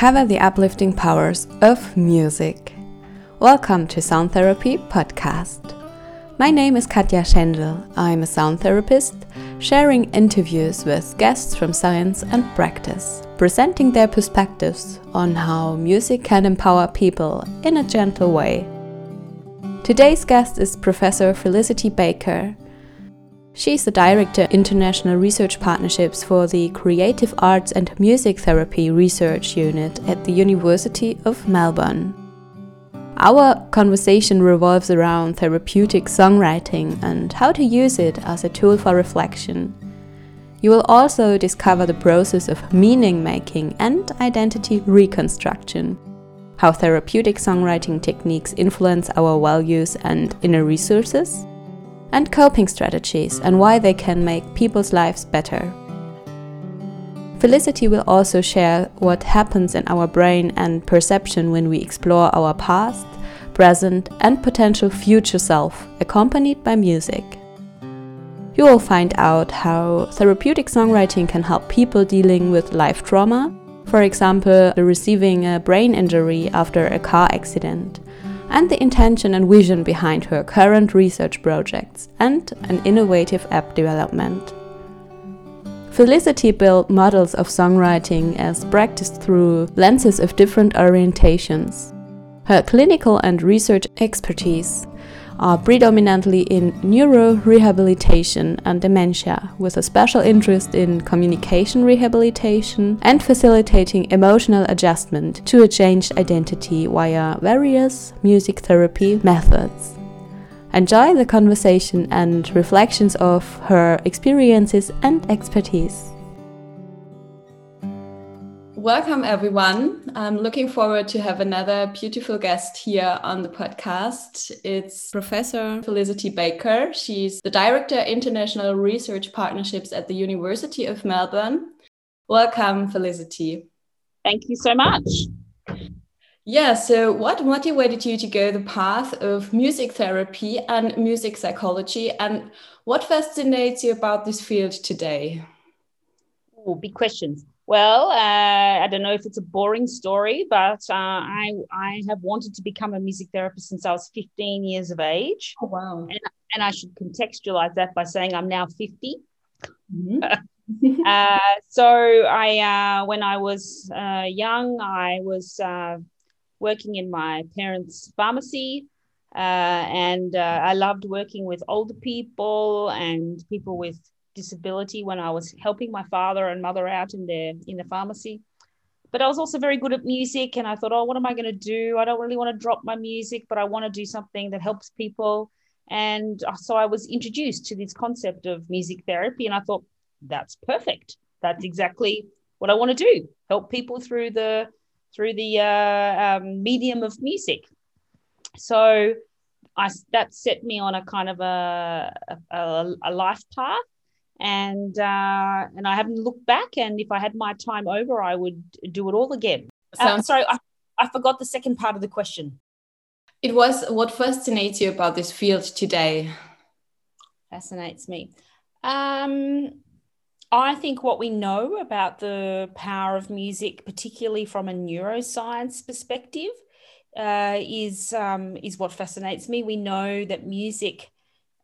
Discover the uplifting powers of music. Welcome to Sound Therapy Podcast. My name is Katja Schendel. I'm a sound therapist, sharing interviews with guests from science and practice, presenting their perspectives on how music can empower people in a gentle way. Today's guest is Professor Felicity Baker. She's the Director International Research Partnerships for the Creative Arts and Music Therapy Research Unit at the University of Melbourne. Our conversation revolves around therapeutic songwriting and how to use it as a tool for reflection. You will also discover the process of meaning making and identity reconstruction, how therapeutic songwriting techniques influence our values and inner resources, and coping strategies and why they can make people's lives better. Felicity will also share what happens in our brain and perception when we explore our past, present, and potential future self, accompanied by music. You will find out how therapeutic songwriting can help people dealing with life trauma, for example, receiving a brain injury after a car accident, and the intention and vision behind her current research projects and an innovative app development. Felicity built models of songwriting as practiced through lenses of different orientations. Her clinical and research expertise are predominantly in neurorehabilitation and dementia, with a special interest in communication rehabilitation and facilitating emotional adjustment to a changed identity via various music therapy methods. Enjoy the conversation and reflections of her experiences and expertise. Welcome, everyone. I'm looking forward to have another beautiful guest here on the podcast. It's Professor Felicity Baker. She's the Director International Research Partnerships at the University of Melbourne. Welcome, Felicity. Thank you so much. Yeah, so what motivated you to go the path of music therapy and music psychology, and what fascinates you about this field today? Oh, big questions. Well, uh, I don't know if it's a boring story, but uh, I I have wanted to become a music therapist since I was 15 years of age. Oh, wow! And, and I should contextualize that by saying I'm now 50. Mm-hmm. uh, so I, uh, when I was uh, young, I was uh, working in my parents' pharmacy, and I loved working with older people and people with disability when I was helping my father and mother out in their in the pharmacy. But I was also very good at music, and I thought, oh, what am I going to do? I don't really want to drop my music, but I want to do something that helps people. And so I was introduced to this concept of music therapy, and I thought that's perfect. That's exactly what I want to do: help people through the through the uh, um, medium of music. So I that set me on a kind of a, a, a life path and uh, and I haven't looked back. And if I had my time over, I would do it all again. Uh, sorry, I, I forgot the second part of the question. It was what fascinates you about this field today. Fascinates me. Um, I think what we know about the power of music, particularly from a neuroscience perspective, uh, is um, is what fascinates me. We know that music,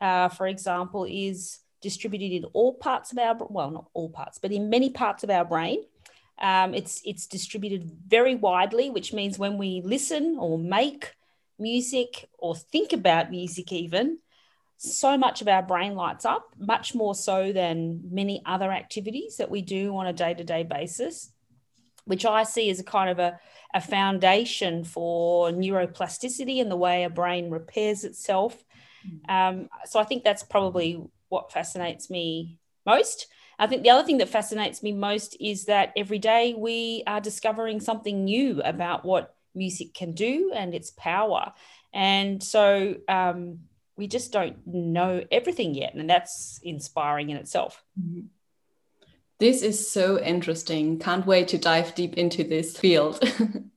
uh, for example, is distributed in all parts of our well not all parts but in many parts of our brain um, it's it's distributed very widely which means when we listen or make music or think about music even so much of our brain lights up much more so than many other activities that we do on a day-to-day basis which i see as a kind of a, a foundation for neuroplasticity and the way a brain repairs itself mm. um, so i think that's probably what fascinates me most. I think the other thing that fascinates me most is that every day we are discovering something new about what music can do and its power. And so um, we just don't know everything yet. And that's inspiring in itself. Mm-hmm. This is so interesting. Can't wait to dive deep into this field.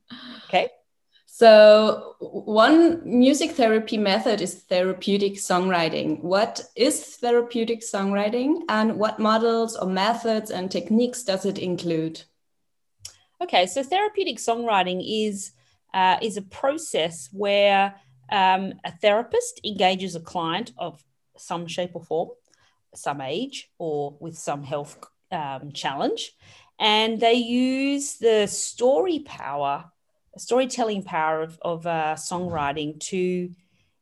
So, one music therapy method is therapeutic songwriting. What is therapeutic songwriting and what models or methods and techniques does it include? Okay, so therapeutic songwriting is uh, is a process where um, a therapist engages a client of some shape or form, some age, or with some health um, challenge, and they use the story power, storytelling power of, of uh, songwriting to,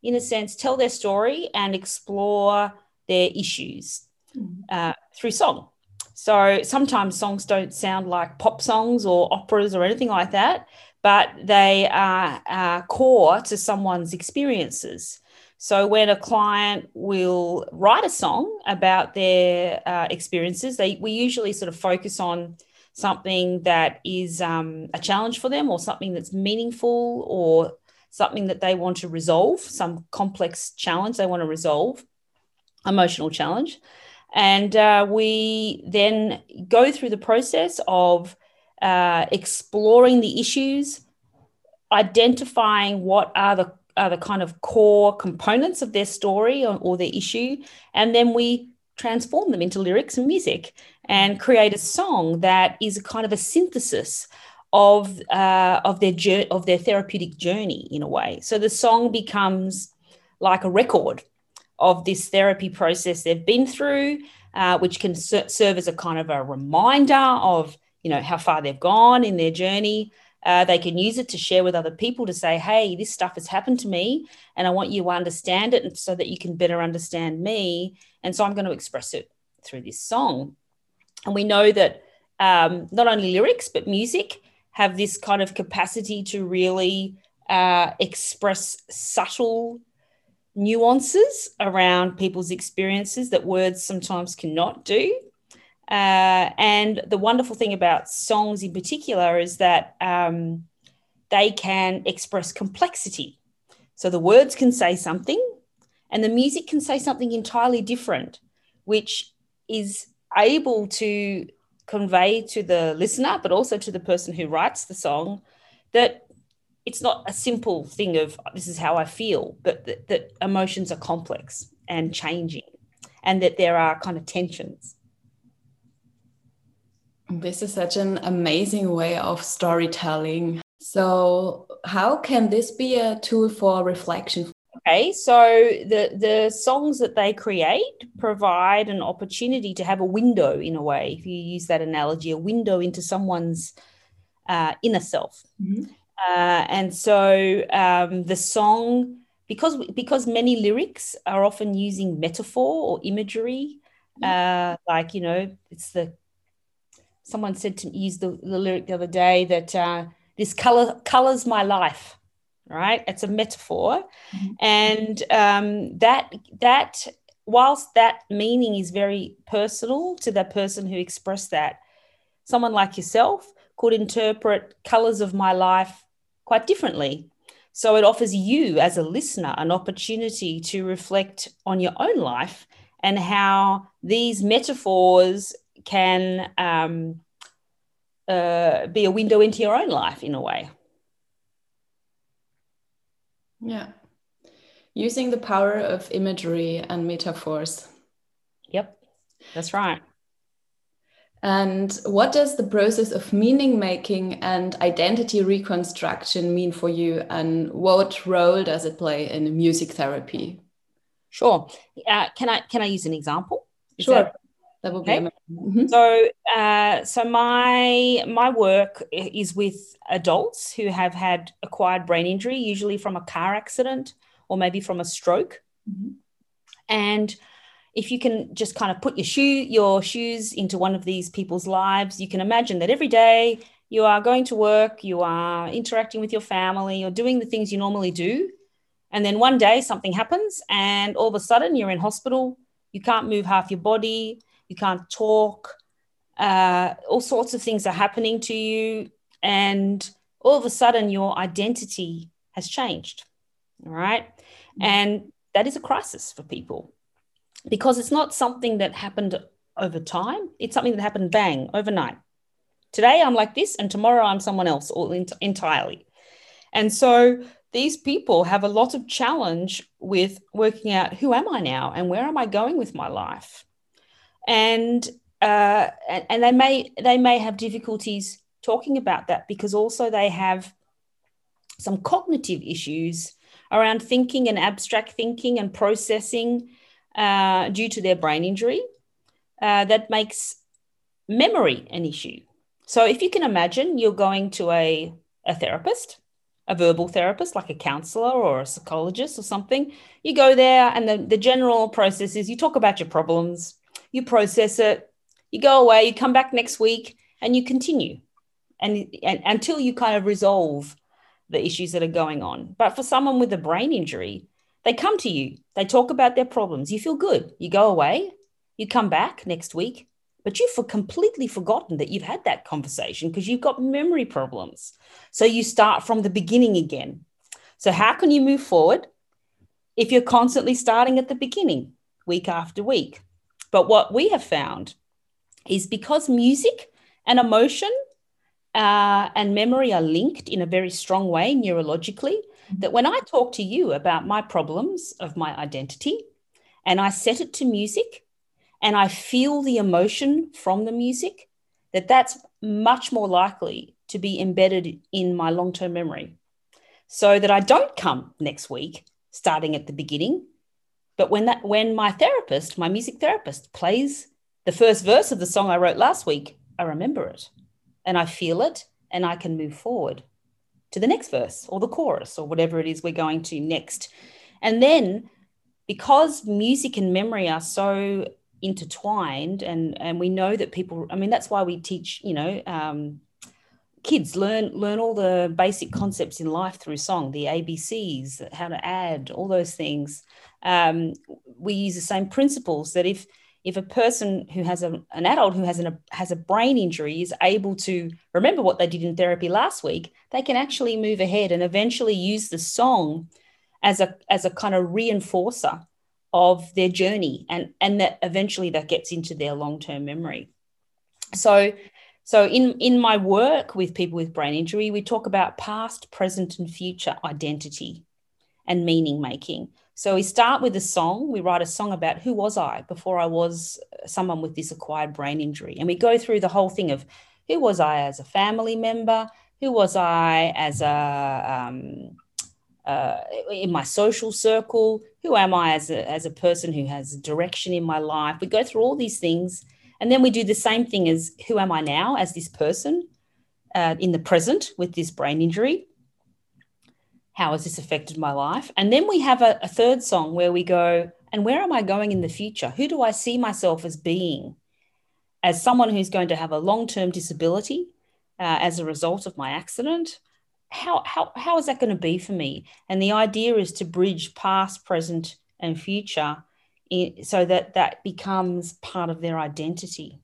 in a sense, tell their story and explore their issues mm. uh, through song. So sometimes songs don't sound like pop songs or operas or anything like that, but they are, are core to someone's experiences. So when a client will write a song about their uh, experiences, they we usually sort of focus on something that is um, a challenge for them or something that's meaningful or something that they want to resolve, some complex challenge they want to resolve, emotional challenge. And uh, we then go through the process of uh, exploring the issues, identifying what are the are the kind of core components of their story or, or their issue, and then we transform them into lyrics and music and create a song that is a kind of a synthesis of uh, of their of their therapeutic journey in a way. So the song becomes like a record of this therapy process they've been through, uh, which can ser- serve as a kind of a reminder of you know how far they've gone in their journey. Uh, they can use it to share with other people to say, "Hey, this stuff has happened to me, and I want you to understand it, so that you can better understand me." And so I'm going to express it through this song. And we know that um, not only lyrics but music have this kind of capacity to really uh, express subtle nuances around people's experiences that words sometimes cannot do. Uh, and the wonderful thing about songs in particular is that um, they can express complexity. So the words can say something, and the music can say something entirely different, which is able to convey to the listener, but also to the person who writes the song, that it's not a simple thing of this is how I feel, but that, that emotions are complex and changing, and that there are kind of tensions. This is such an amazing way of storytelling. So, how can this be a tool for reflection? Okay, so the the songs that they create provide an opportunity to have a window, in a way, if you use that analogy, a window into someone's uh, inner self. Mm-hmm. Uh, and so um, the song, because because many lyrics are often using metaphor or imagery, uh, like you know, it's the someone said to use the, the lyric the other day that uh, this color colors my life. Right, it's a metaphor, mm-hmm. and um, that that whilst that meaning is very personal to the person who expressed that, someone like yourself could interpret colors of my life quite differently. So it offers you as a listener an opportunity to reflect on your own life and how these metaphors can um, uh, be a window into your own life in a way. Yeah. Using the power of imagery and metaphors. Yep, that's right. And what does the process of meaning making and identity reconstruction mean for you? And what role does it play in music therapy? Sure. Uh, can I can I use an example? Is sure. That, that would okay. be amazing. Mm-hmm. So, uh, so my my work is with adults who have had acquired brain injury, usually from a car accident or maybe from a stroke, mm-hmm. and if you can just kind of put your shoe your shoes into one of these people's lives you can imagine that every day you are going to work you are interacting with your family you're doing the things you normally do and then one day something happens and all of a sudden you're in hospital you can't move half your body you can't talk uh, all sorts of things are happening to you and all of a sudden your identity has changed all right? and that is a crisis for people because it's not something that happened over time. It's something that happened bang overnight. Today I'm like this, and tomorrow I'm someone else all ent- entirely. And so these people have a lot of challenge with working out who am I now and where am I going with my life, and uh, and, they may they may have difficulties talking about that because also they have some cognitive issues around thinking and abstract thinking and processing uh, due to their brain injury uh, that makes memory an issue. So if you can imagine you're going to a, a therapist, a verbal therapist like a counselor or a psychologist or something, you go there and the, the general process is you talk about your problems, you process it, you go away, you come back next week and you continue and, and until you kind of resolve the issues that are going on. But for someone with a brain injury, they come to you, they talk about their problems, you feel good, you go away, you come back next week, but you've completely forgotten that you've had that conversation because you've got memory problems. So you start from the beginning again. So, how can you move forward if you're constantly starting at the beginning, week after week? But what we have found is because music and emotion uh, and memory are linked in a very strong way neurologically, mm-hmm. that when I talk to you about my problems of my identity and I set it to music and I feel the emotion from the music, that that's much more likely to be embedded in my long term memory. So that I don't come next week starting at the beginning. But when that when my therapist, my music therapist, plays the first verse of the song I wrote last week, I remember it and I feel it and I can move forward to the next verse or the chorus or whatever it is we're going to next. And then because music and memory are so intertwined and and we know that people i mean that's why we teach you know um, kids learn learn all the basic concepts in life through song the abcs how to add all those things um, we use the same principles that if if a person who has a, an adult who has an, has a brain injury is able to remember what they did in therapy last week they can actually move ahead and eventually use the song as a as a kind of reinforcer of their journey and and that eventually that gets into their long-term memory. So so in in my work with people with brain injury we talk about past present and future identity and meaning making so we start with a song we write a song about who was i before i was someone with this acquired brain injury and we go through the whole thing of who was i as a family member who was i as a um, uh, in my social circle? Who am I as a, as a person who has direction in my life? We go through all these things. And then we do the same thing as who am I now as this person uh, in the present with this brain injury? How has this affected my life? And then we have a, a third song where we go, and where am I going in the future? Who do I see myself as being? As someone who's going to have a long term disability uh, as a result of my accident, how how how is that going to be for me and the idea is to bridge past present and future in, so that that becomes part of their identity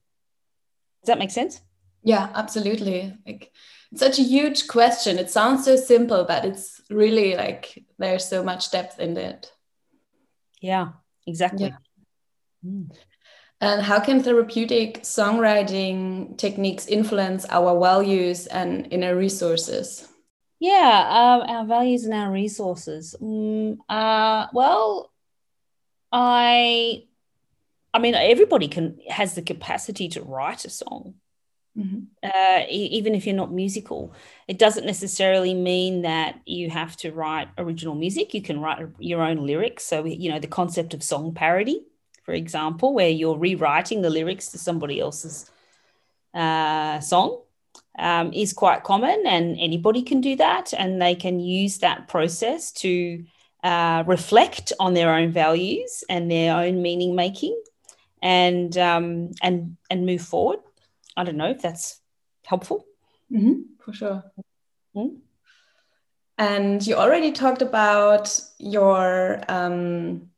does that make sense yeah absolutely like it's such a huge question it sounds so simple but it's really like there's so much depth in it yeah exactly yeah. Mm. And how can therapeutic songwriting techniques influence our values and inner resources? Yeah, um, our values and our resources. Mm, uh, well, I, I mean, everybody can has the capacity to write a song, mm-hmm. uh, even if you're not musical. It doesn't necessarily mean that you have to write original music. You can write your own lyrics. So you know the concept of song parody, for example, where you're rewriting the lyrics to somebody else's uh, song um, is quite common, and anybody can do that, and they can use that process to uh, reflect on their own values and their own meaning making, and um, and and move forward. I don't know if that's helpful. Mm-hmm, for sure. Mm-hmm. And you already talked about your um,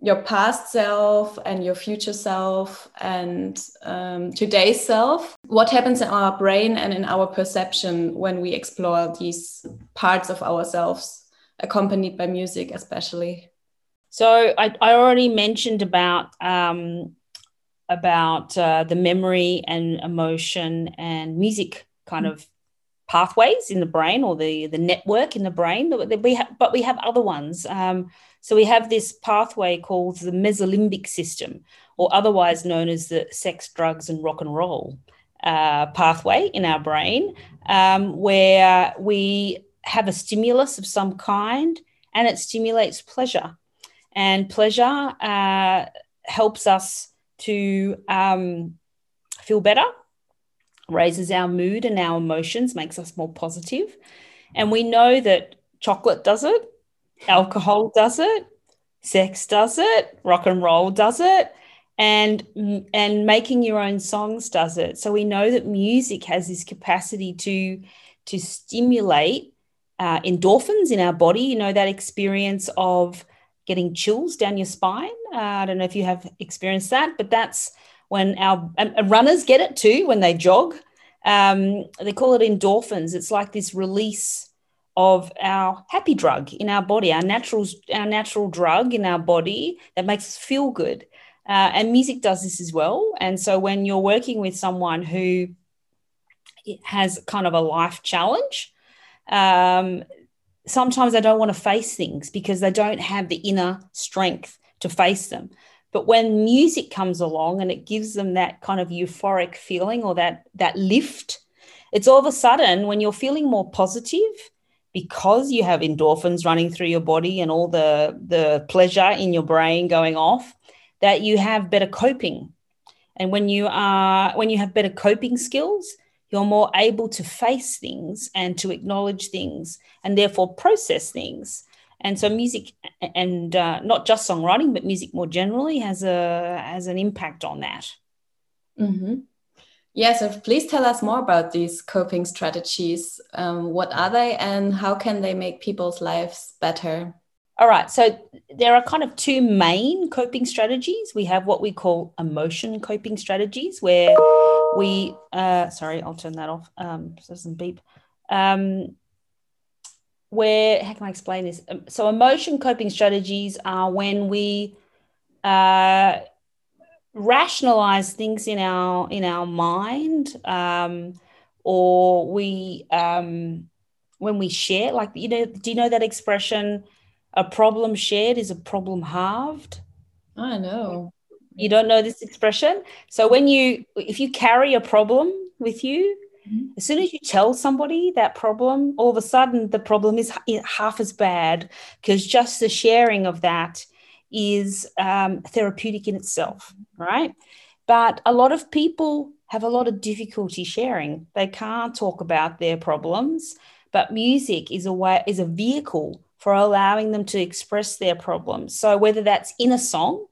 your past self and your future self and um, today's self. What happens in our brain and in our perception when we explore these parts of ourselves, accompanied by music, especially? So I, I already mentioned about um, about uh, the memory and emotion and music kind mm -hmm. of pathways in the brain or the the network in the brain that we have, but we have other ones. Um, so we have this pathway called the mesolimbic system, or otherwise known as the sex, drugs, and rock and roll uh, pathway in our brain um, where we have a stimulus of some kind and it stimulates pleasure. And pleasure uh, helps us to um, feel better, raises our mood and our emotions, makes us more positive. And we know that chocolate does it, alcohol does it, sex does it, rock and roll does it, and and making your own songs does it. So we know that music has this capacity to to stimulate uh, endorphins in our body. You know that experience of getting chills down your spine. Uh, I don't know if you have experienced that, but that's when our runners get it too when they jog. Um, they call it endorphins. It's like this release of our happy drug in our body, our natural, our natural drug in our body that makes us feel good. Uh, and music does this as well. And so when you're working with someone who has kind of a life challenge, um, sometimes they don't want to face things because they don't have the inner strength to face them. But when music comes along and it gives them that kind of euphoric feeling or that that lift, it's all of a sudden when you're feeling more positive because you have endorphins running through your body and all the the pleasure in your brain going off that you have better coping and when you are when you have better coping skills you're more able to face things and to acknowledge things and therefore process things. And so music and uh, not just songwriting but music more generally has a has an impact on that. Mm-hmm. yeah so please tell us more about these coping strategies. Um, what are they and how can they make people's lives better? All right so there are kind of two main coping strategies. We have what we call emotion coping strategies where we uh, sorry i'll turn that off um, so doesn't beep um, where how can I explain this? Um, so emotion coping strategies are when we uh, rationalize things in our in our mind, um, or we um, when we share. Like you know, do you know that expression? A problem shared is a problem halved. I know. You don't know this expression. So when you if you carry a problem with you Mm-hmm. As soon as you tell somebody that problem, all of a sudden the problem is half as bad because just the sharing of that is um, therapeutic in itself, right? But a lot of people have a lot of difficulty sharing. They can't talk about their problems, but music is a way is a vehicle for allowing them to express their problems. So whether that's in a song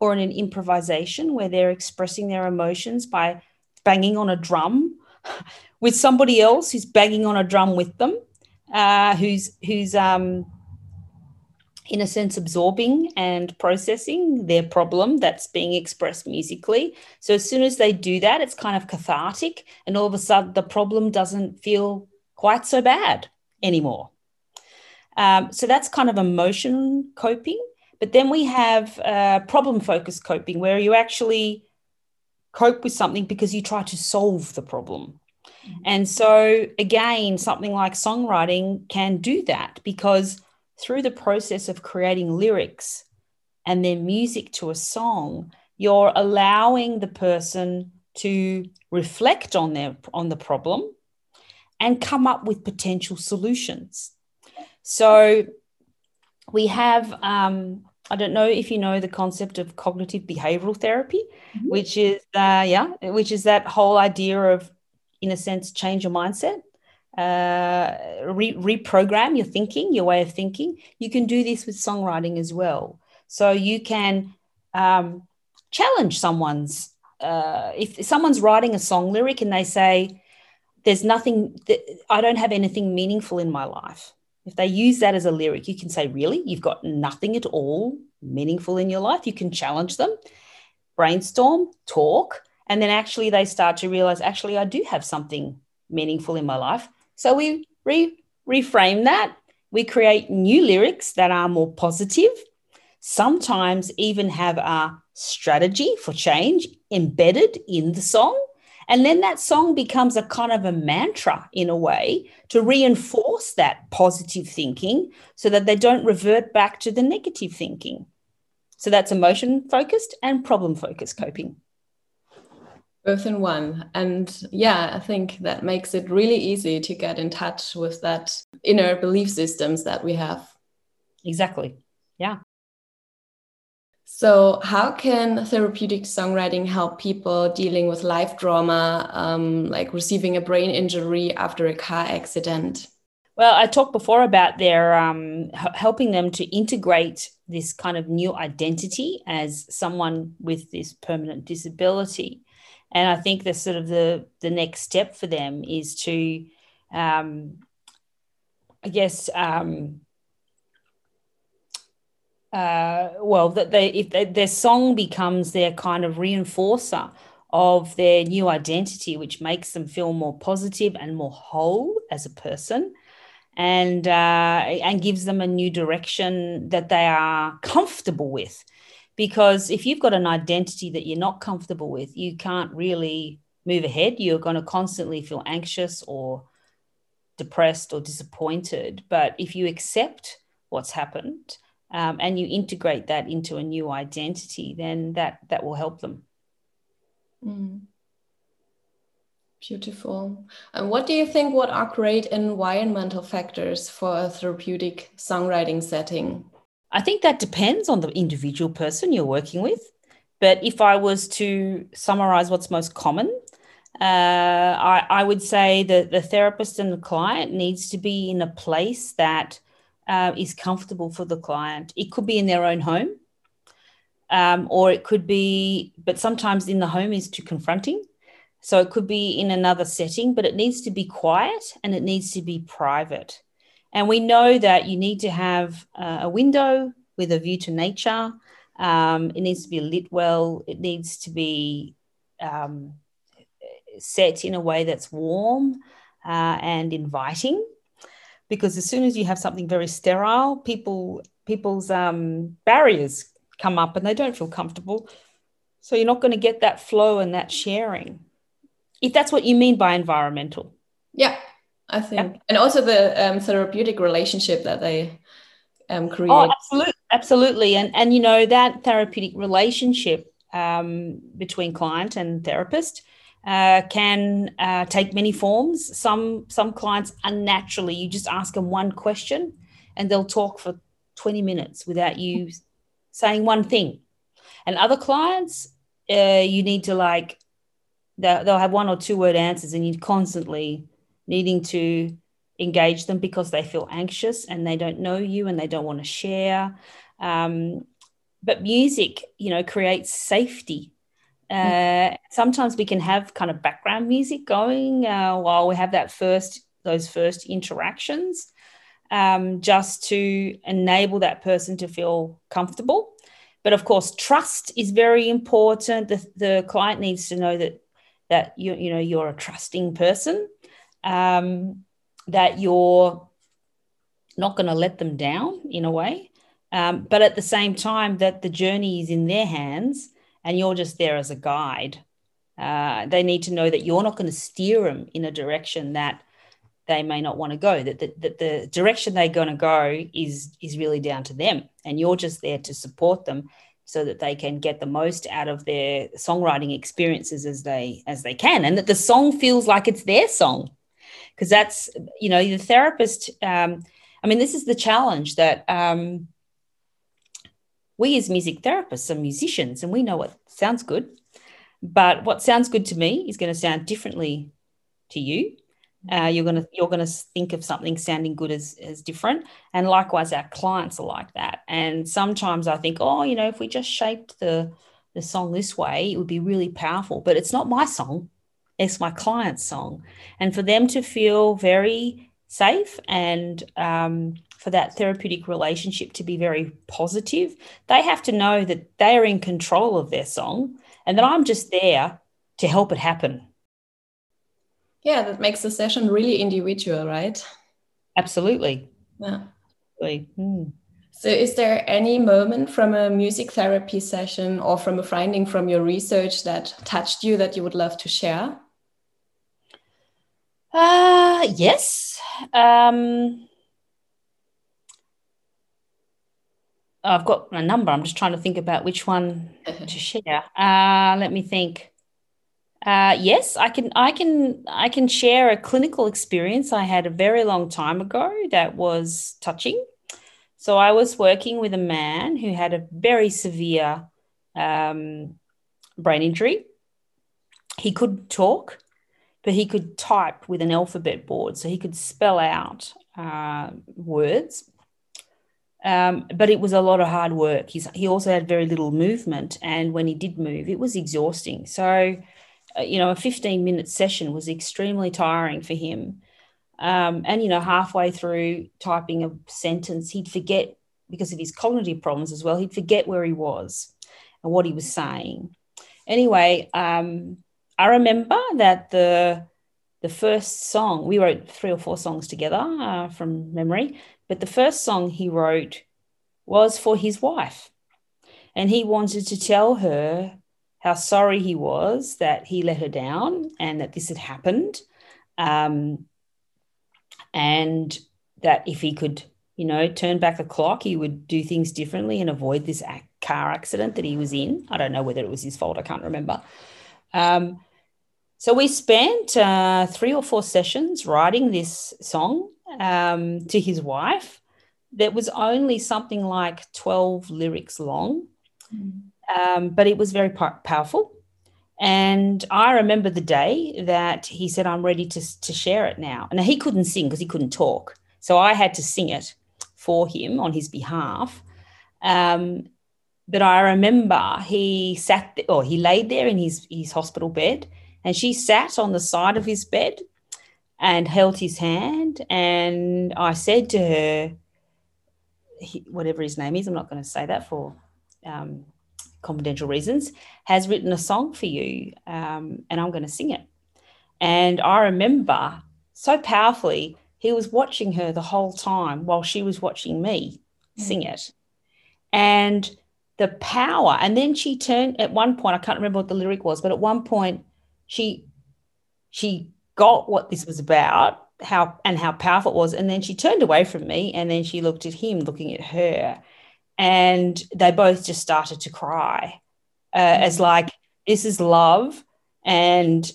or in an improvisation where they're expressing their emotions by banging on a drum with somebody else who's banging on a drum with them, uh, who's who's um, in a sense absorbing and processing their problem that's being expressed musically. So as soon as they do that, it's kind of cathartic, and all of a sudden the problem doesn't feel quite so bad anymore. Um, so that's kind of emotion coping. But then we have uh, problem focused coping, where you actually cope with something because you try to solve the problem. Mm-hmm. And so, again, something like songwriting can do that because through the process of creating lyrics and then music to a song, you're allowing the person to reflect on their on the problem and come up with potential solutions. So we have um, I don't know if you know the concept of cognitive behavioral therapy, mm-hmm. which is uh, yeah, which is that whole idea of, in a sense, change your mindset, uh, re- reprogram your thinking, your way of thinking. You can do this with songwriting as well. So you can um, challenge someone's. Uh, if someone's writing a song lyric and they say, "There's nothing that I don't have anything meaningful in my life," If they use that as a lyric, you can say, Really? You've got nothing at all meaningful in your life. You can challenge them, brainstorm, talk, and then actually they start to realize, Actually, I do have something meaningful in my life. So we re- reframe that. We create new lyrics that are more positive, sometimes even have a strategy for change embedded in the song and then that song becomes a kind of a mantra in a way to reinforce that positive thinking so that they don't revert back to the negative thinking. So that's emotion focused and problem focused coping. both in one and yeah i think that makes it really easy to get in touch with that inner belief systems that we have exactly yeah so how can therapeutic songwriting help people dealing with life trauma um, like receiving a brain injury after a car accident? Well i talked before about their um, helping them to integrate this kind of new identity as someone with this permanent disability. And I think the sort of the the next step for them is to, um, I guess, um, uh, well, that they if they, their song becomes their kind of reinforcer of their new identity, which makes them feel more positive and more whole as a person, and uh, and gives them a new direction that they are comfortable with because if you've got an identity that you're not comfortable with, you can't really move ahead. You're going to constantly feel anxious or depressed or disappointed. But if you accept what's happened um, and you integrate that into a new identity, then that that will help them. Mm. Beautiful. And what do you think? What are great environmental factors for a therapeutic songwriting setting? I think that depends on the individual person you're working with. But if I was to summarize what's most common, uh, I, I, would say that the therapist and the client needs to be in a place that uh, is comfortable for the client. It could be in their own home, um, or it could be, but sometimes in the home is too confronting. So it could be in another setting, but it needs to be quiet and it needs to be private. And we know that you need to have uh, a window with a view to nature. Um, it needs to be lit well. It needs to be um, set in a way that's warm uh, and inviting. Because as soon as you have something very sterile, people people's um, barriers come up and they don't feel comfortable. So you're not going to get that flow and that sharing. If that's what you mean by environmental. Yeah, I think, and also the um, therapeutic relationship that they um, create. Oh, absolutely, absolutely, and and you know that therapeutic relationship um, between client and therapist uh, can uh, take many forms. Some some clients unnaturally, you just ask them one question, and they'll talk for twenty minutes without you saying one thing. And other clients, uh, you need to like they'll have one or two word answers, and you're constantly needing to engage them because they feel anxious and they don't know you and they don't want to share. Um, but music, you know, creates safety. Uh, sometimes we can have kind of background music going uh, while we have that first those first interactions, um, just to enable that person to feel comfortable. But of course, trust is very important. The, the client needs to know that that you you know you're a trusting person um, that you're not going to let them down in a way. Um, but at the same time, that the journey is in their hands and you're just there as a guide. Uh, they need to know that you're not going to steer them in a direction that they may not want to go that the, that the direction they're going to go is is really down to them and you're just there to support them so that they can get the most out of their songwriting experiences as they as they can and that the song feels like it's their song because that's you know the therapist um, i mean this is the challenge that um, we as music therapists are musicians and we know what sounds good but what sounds good to me is going to sound differently to you. Uh, you're going to you're going to think of something sounding good as as different and likewise our clients are like that. And sometimes i think oh you know if we just shaped the the song this way it would be really powerful but it's not my song. It's my client's song. And for them to feel very safe and um, for that therapeutic relationship to be very positive, they have to know that they are in control of their song and that I'm just there to help it happen. Yeah, that makes the session really individual, right? Absolutely. Yeah. Absolutely. Hmm. So, is there any moment from a music therapy session or from a finding from your research that touched you that you would love to share? Uh, yes. Um, I've got a number. I'm just trying to think about which one to share. Uh, let me think. Uh, yes, I can. I can. I can share a clinical experience I had a very long time ago that was touching. So I was working with a man who had a very severe um, brain injury. He couldn't talk, but he could type with an alphabet board, so he could spell out uh, words. Um, but it was a lot of hard work. He's, he also had very little movement, and when he did move, it was exhausting. So uh, you know, a 15 minute session was extremely tiring for him. Um, and, you know, halfway through typing a sentence, he'd forget, because of his cognitive problems as well, he'd forget where he was and what he was saying. Anyway, um, I remember that the the first song we wrote three or four songs together uh, from memory, but the first song he wrote was for his wife, and he wanted to tell her how sorry he was that he let her down and that this had happened. Um, and that if he could, you know, turn back the clock, he would do things differently and avoid this car accident that he was in. I don't know whether it was his fault, I can't remember. Um, so we spent uh, three or four sessions writing this song um, to his wife that was only something like 12 lyrics long. Um, but it was very powerful. And I remember the day that he said, I'm ready to, to share it now. And he couldn't sing because he couldn't talk. So I had to sing it for him on his behalf. Um, but I remember he sat or he laid there in his, his hospital bed and she sat on the side of his bed and held his hand. And I said to her, he, whatever his name is, I'm not going to say that for um, confidential reasons, has written a song for you, um, and I'm going to sing it. And I remember so powerfully, he was watching her the whole time while she was watching me mm. sing it. And the power, and then she turned at one point, I can't remember what the lyric was, but at one point she she got what this was about, how and how powerful it was. And then she turned away from me and then she looked at him looking at her and they both just started to cry uh, mm-hmm. as like this is love and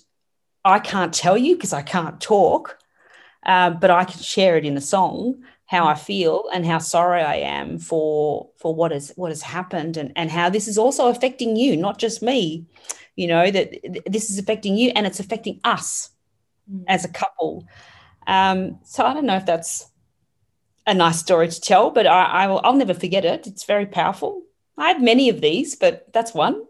i can't tell you because i can't talk uh, but i can share it in a song how i feel and how sorry i am for for what has what has happened and and how this is also affecting you not just me you know that this is affecting you and it's affecting us mm. as a couple um, so i don't know if that's a nice story to tell, but I, I will, I'll never forget it. It's very powerful. I have many of these, but that's one.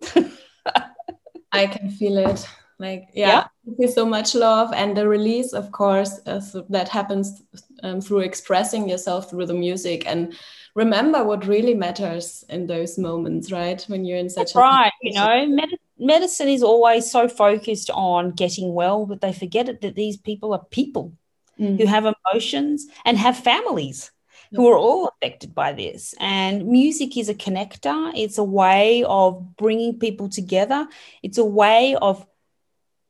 I can feel it. Like, yeah, yeah. so much love and the release, of course, uh, so that happens um, through expressing yourself through the music and remember what really matters in those moments, right? When you're in such That's a right. You know, med- medicine is always so focused on getting well, but they forget it that these people are people mm. who have emotions and have families who are all affected by this. And music is a connector, it's a way of bringing people together, it's a way of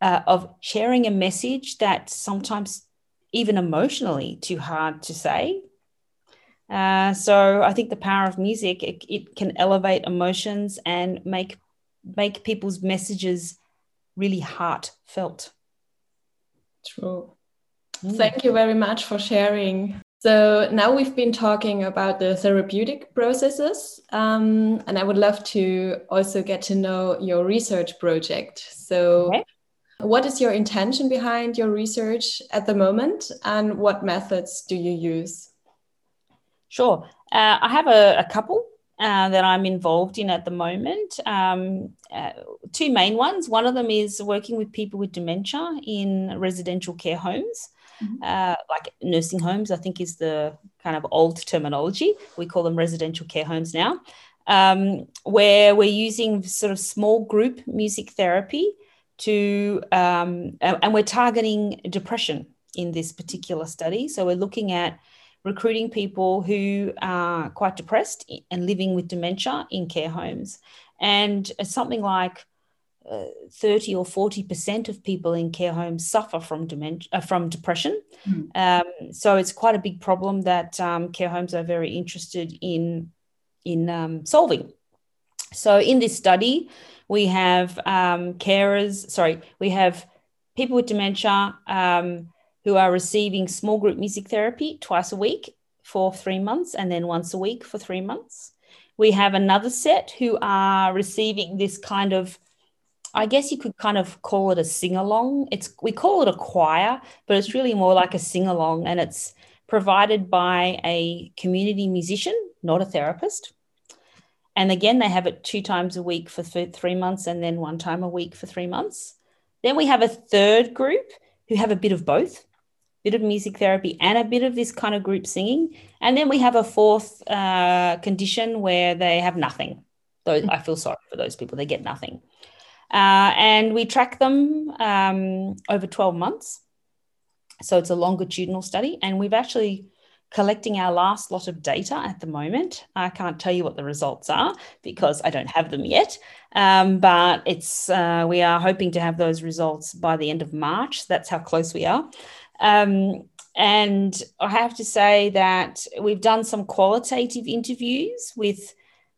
uh, of sharing a message that sometimes even emotionally too hard to say. Uh, so I think the power of music it, it can elevate emotions and make make people's messages really heartfelt. True. Mm. Thank you very much for sharing. So now we've been talking about the therapeutic processes, um, and I would love to also get to know your research project. So, okay. what is your intention behind your research at the moment, and what methods do you use? Sure. Uh, I have a, a couple uh, that I'm involved in at the moment. Um, uh, two main ones. One of them is working with people with dementia in residential care homes mm-hmm. uh, like nursing homes, I think is the kind of old terminology. We call them residential care homes now, um, where we're using sort of small group music therapy to, um, and we're targeting depression in this particular study. So we're looking at recruiting people who are quite depressed and living with dementia in care homes. And something like 30 or 40% of people in care homes suffer from dementia, uh, from depression. Mm. Um, so it's quite a big problem that um, care homes are very interested in, in um, solving. So in this study, we have um, carers, sorry, we have people with dementia um, who are receiving small group music therapy twice a week for three months and then once a week for three months. We have another set who are receiving this kind of, I guess you could kind of call it a sing along. It's we call it a choir, but it's really more like a sing along, and it's provided by a community musician, not a therapist. And again, they have it two times a week for th- three months and then one time a week for three months. Then we have a third group who have a bit of both bit of music therapy and a bit of this kind of group singing. And then we have a fourth uh, condition where they have nothing. Those, I feel sorry for those people, they get nothing. Uh, and we track them um, over 12 months. So it's a longitudinal study. And we've actually collecting our last lot of data at the moment. I can't tell you what the results are because I don't have them yet. Um, but it's uh, we are hoping to have those results by the end of March. That's how close we are. Um, and I have to say that we've done some qualitative interviews with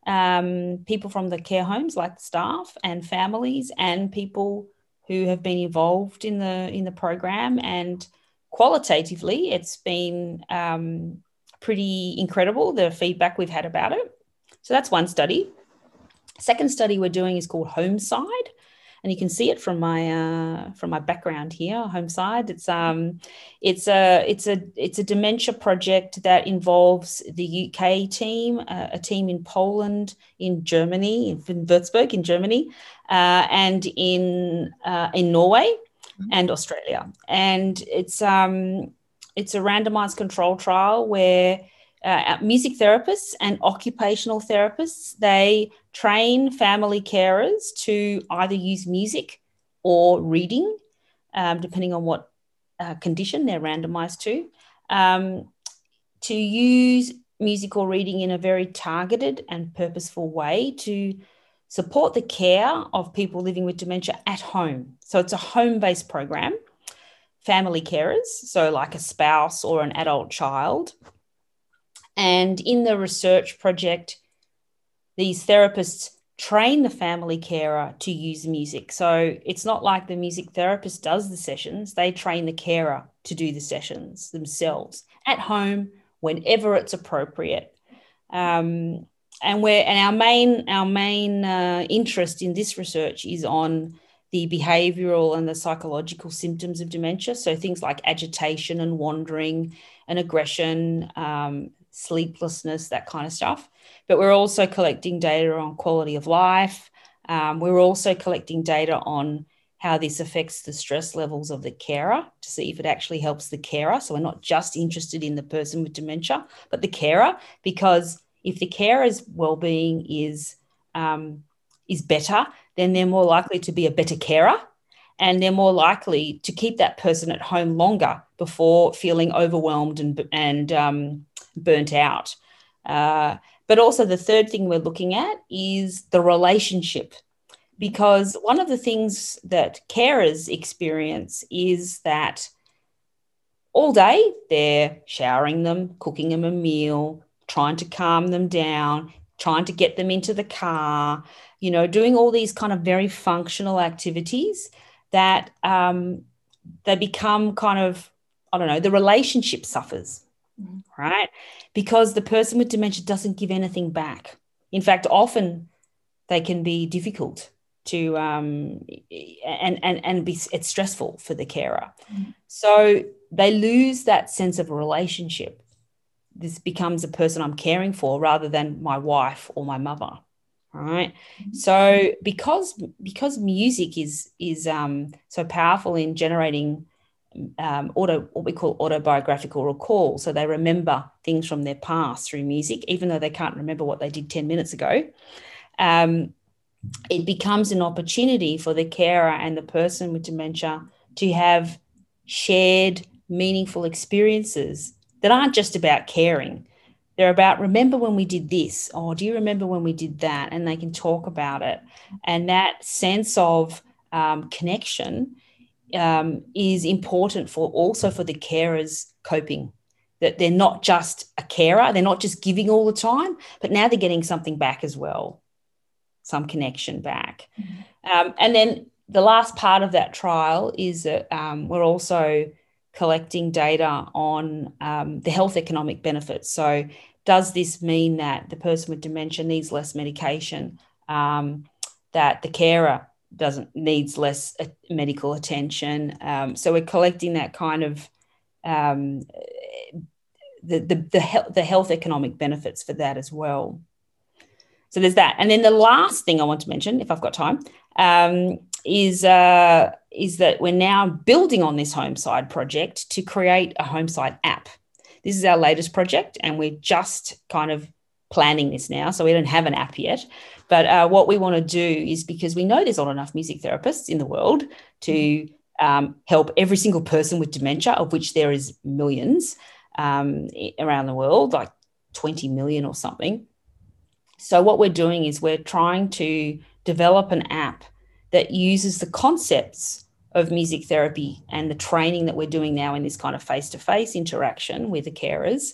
um, people from the care homes, like staff and families, and people who have been involved in the in the program. And qualitatively, it's been um, pretty incredible the feedback we've had about it. So that's one study. Second study we're doing is called Homeside, and you can see it from my uh, from my background here, Homeside. It's um, it's a it's a it's a dementia project that involves the UK team, uh, a team in Poland, in Germany, in Würzburg, in Germany, uh, and in uh, in Norway mm-hmm. and Australia. And it's um, it's a randomized control trial where uh, music therapists and occupational therapists they train family carers to either use music or reading, um, depending on what uh, condition they're randomized to, um, to use music or reading in a very targeted and purposeful way to support the care of people living with dementia at home. So it's a home based program. Family carers, so like a spouse or an adult child. And in the research project, these therapists train the family carer to use music. So it's not like the music therapist does the sessions, they train the carer to do the sessions themselves at home whenever it's appropriate. Um, and and our main our main uh, interest in this research is on the behavioral and the psychological symptoms of dementia so things like agitation and wandering and aggression um, sleeplessness, that kind of stuff. But we're also collecting data on quality of life. Um, we're also collecting data on how this affects the stress levels of the carer to see if it actually helps the carer. So we're not just interested in the person with dementia, but the carer, because if the carer's well-being is um, is better, then they're more likely to be a better carer, and they're more likely to keep that person at home longer before feeling overwhelmed and and um, burnt out. Uh, but also, the third thing we're looking at is the relationship. Because one of the things that carers experience is that all day they're showering them, cooking them a meal, trying to calm them down, trying to get them into the car, you know, doing all these kind of very functional activities that um, they become kind of, I don't know, the relationship suffers mm. right? Because the person with dementia doesn't give anything back. In fact, often they can be difficult to um, and and and be it's stressful for the carer. Mm. So they lose that sense of a relationship. This becomes a person I'm caring for rather than my wife or my mother right so because because music is is um so powerful in generating um, auto what we call autobiographical recall. So they remember things from their past through music, even though they can't remember what they did 10 minutes ago. Um, it becomes an opportunity for the carer and the person with dementia to have shared meaningful experiences that aren't just about caring. They're about remember when we did this, or do you remember when we did that? And they can talk about it. And that sense of um, connection um, is important for also for the carers coping that they're not just a carer they're not just giving all the time but now they're getting something back as well some connection back. Mm-hmm. Um, and then the last part of that trial is that um, we're also collecting data on um, the health economic benefits. So, does this mean that the person with dementia needs less medication? Um, that the carer doesn't needs less uh, medical attention? Um, so we're collecting that kind of um, the the the, he- the health economic benefits for that as well. So there's that, and then the last thing I want to mention, if I've got time, um, is uh, is that we're now building on this Homeside project to create a Homeside app. This is our latest project, and we're just kind of planning this now. So we don't have an app yet. But uh, what we want to do is because we know there's not enough music therapists in the world to um, help every single person with dementia, of which there is millions um, around the world, like 20 million or something. So what we're doing is we're trying to develop an app that uses the concepts of music therapy and the training that we're doing now in this kind of face to face interaction with the carers,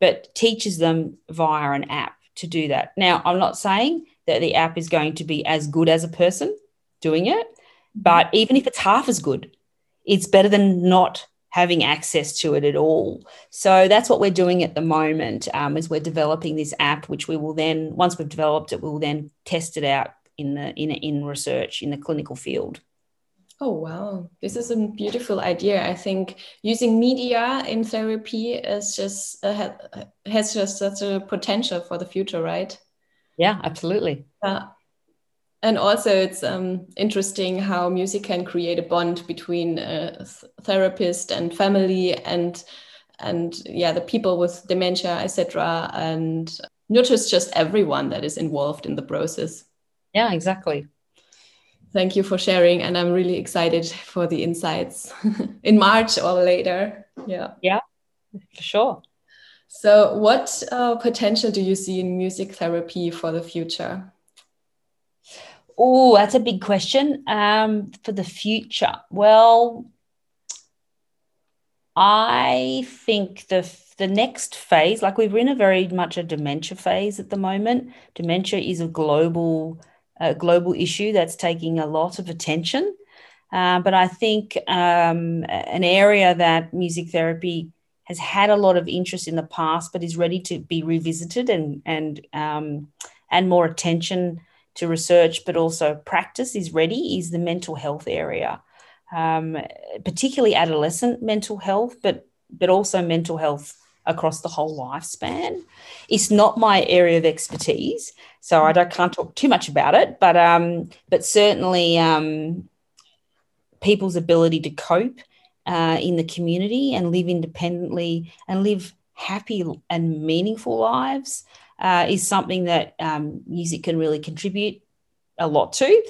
but teaches them via an app to do that. Now, I'm not saying that the app is going to be as good as a person doing it, but even if it's half as good, it's better than not having access to it at all. So that's what we're doing at the moment um, is we're developing this app, which we will then, once we've developed it, we'll then test it out in the in in research in the clinical field. Oh wow, this is a beautiful idea. I think using media in therapy is just uh, has just such a potential for the future, right? Yeah, absolutely. Yeah. And also, it's um, interesting how music can create a bond between a therapist and family, and and yeah, the people with dementia, etc., and not just just everyone that is involved in the process. Yeah, exactly. Thank you for sharing, and I'm really excited for the insights in March or later. Yeah. Yeah, for sure. So, what uh, potential do you see in music therapy for the future? Oh, that's a big question. Um, for the future, well, I think the the next phase, like we're in a very much a dementia phase at the moment. Dementia is a global a global issue that's taking a lot of attention. Uh, but I think um, an area that music therapy has had a lot of interest in the past, but is ready to be revisited and and um, and more attention to research, but also practice is ready. Is the mental health area, um, particularly adolescent mental health, but but also mental health across the whole lifespan. It's not my area of expertise, so I don't, can't talk too much about it. But um, but certainly um, people's ability to cope uh, in the community and live independently and live happy and meaningful lives uh, is something that um, music can really contribute a lot to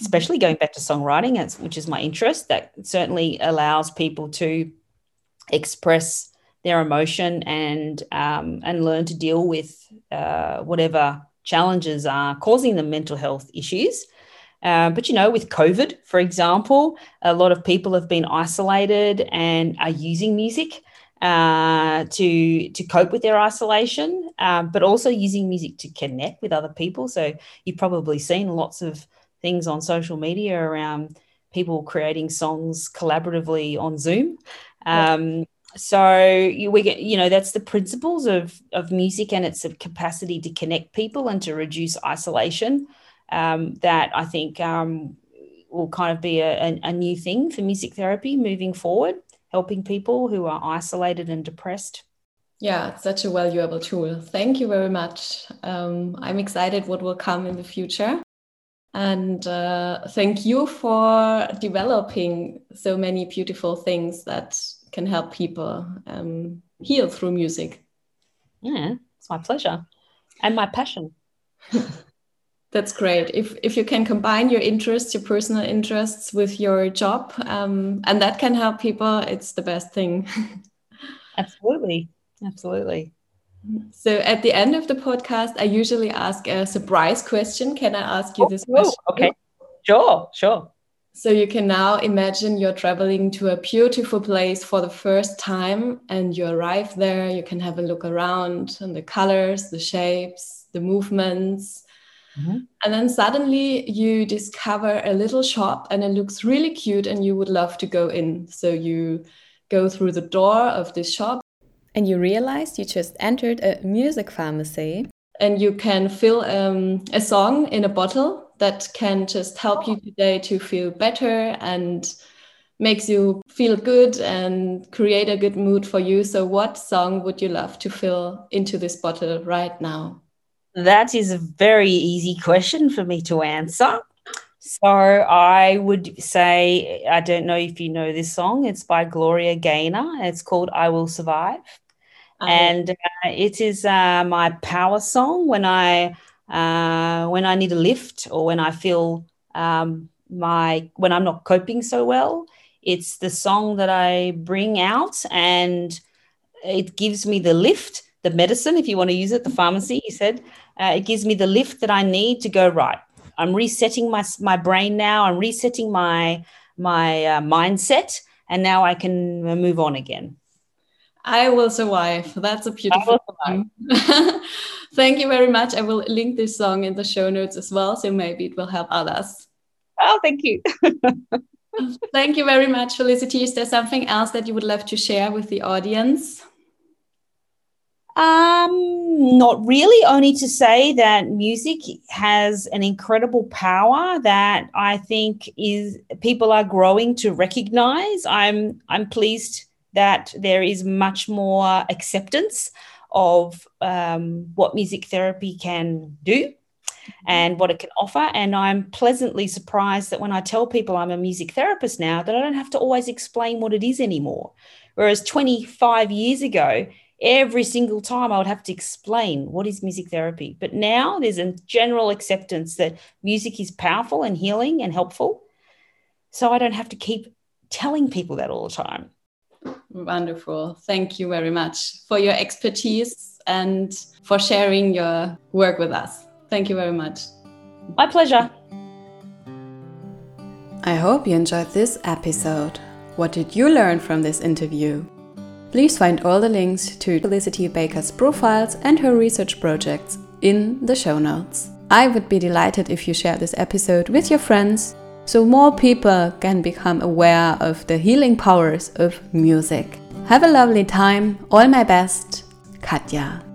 especially going back to songwriting which is my interest that certainly allows people to express their emotion and um, and learn to deal with uh, whatever challenges are causing them mental health issues. Uh, but you know, with COVID, for example, a lot of people have been isolated and are using music uh, to to cope with their isolation, um, but also using music to connect with other people. So you've probably seen lots of things on social media around people creating songs collaboratively on Zoom. Um, so you, we get you know that's the principles of of music and its capacity to connect people and to reduce isolation um, that i think um, will kind of be a, a, new thing for music therapy moving forward helping people who are isolated and depressed. Yeah it's such a valuable tool. Thank you very much. Um, i'm excited what will come in the future. And uh, thank you for developing so many beautiful things that can help people um, heal through music. Yeah, it's my pleasure and my passion. That's great. If if you can combine your interests, your personal interests, with your job, um, and that can help people, it's the best thing. Absolutely, absolutely. So at the end of the podcast, I usually ask a surprise question. Can I ask you oh, this question? okay, sure, sure. So you can now imagine you're traveling to a beautiful place for the first time and you arrive there. You can have a look around and the colors, the shapes, the movements. Mm-hmm. And then suddenly you discover a little shop and it looks really cute and you would love to go in. So you go through the door of this shop. And you realize you just entered a music pharmacy. And you can fill um, a song in a bottle that can just help you today to feel better and makes you feel good and create a good mood for you. So, what song would you love to fill into this bottle right now? That is a very easy question for me to answer. So I would say, I don't know if you know this song. It's by Gloria Gaynor. It's called "I Will Survive," and uh, it is uh, my power song when I uh, when I need a lift or when I feel um, my when I'm not coping so well. It's the song that I bring out, and it gives me the lift the medicine, if you want to use it, the pharmacy, he said, uh, it gives me the lift that I need to go right. I'm resetting my, my brain now. I'm resetting my, my uh, mindset, and now I can move on again. I will survive. That's a beautiful song. Thank you very much. I will link this song in the show notes as well, so maybe it will help others. Oh, thank you. thank you very much, Felicity. Is there something else that you would love to share with the audience? Um, not really, only to say that music has an incredible power that I think is people are growing to recognize. I'm I'm pleased that there is much more acceptance of um, what music therapy can do and what it can offer. And I'm pleasantly surprised that when I tell people I'm a music therapist now, that I don't have to always explain what it is anymore. Whereas 25 years ago, every single time I would have to explain what is music therapy. But now there's a general acceptance that music is powerful and healing and helpful. So I don't have to keep telling people that all the time. Wonderful. Thank you very much for your expertise and for sharing your work with us. Thank you very much. My pleasure. I hope you enjoyed this episode. What did you learn from this interview? Please find all the links to Felicity Baker's profiles and her research projects in the show notes. I would be delighted if you share this episode with your friends so more people can become aware of the healing powers of music. Have a lovely time. All my best, Katja.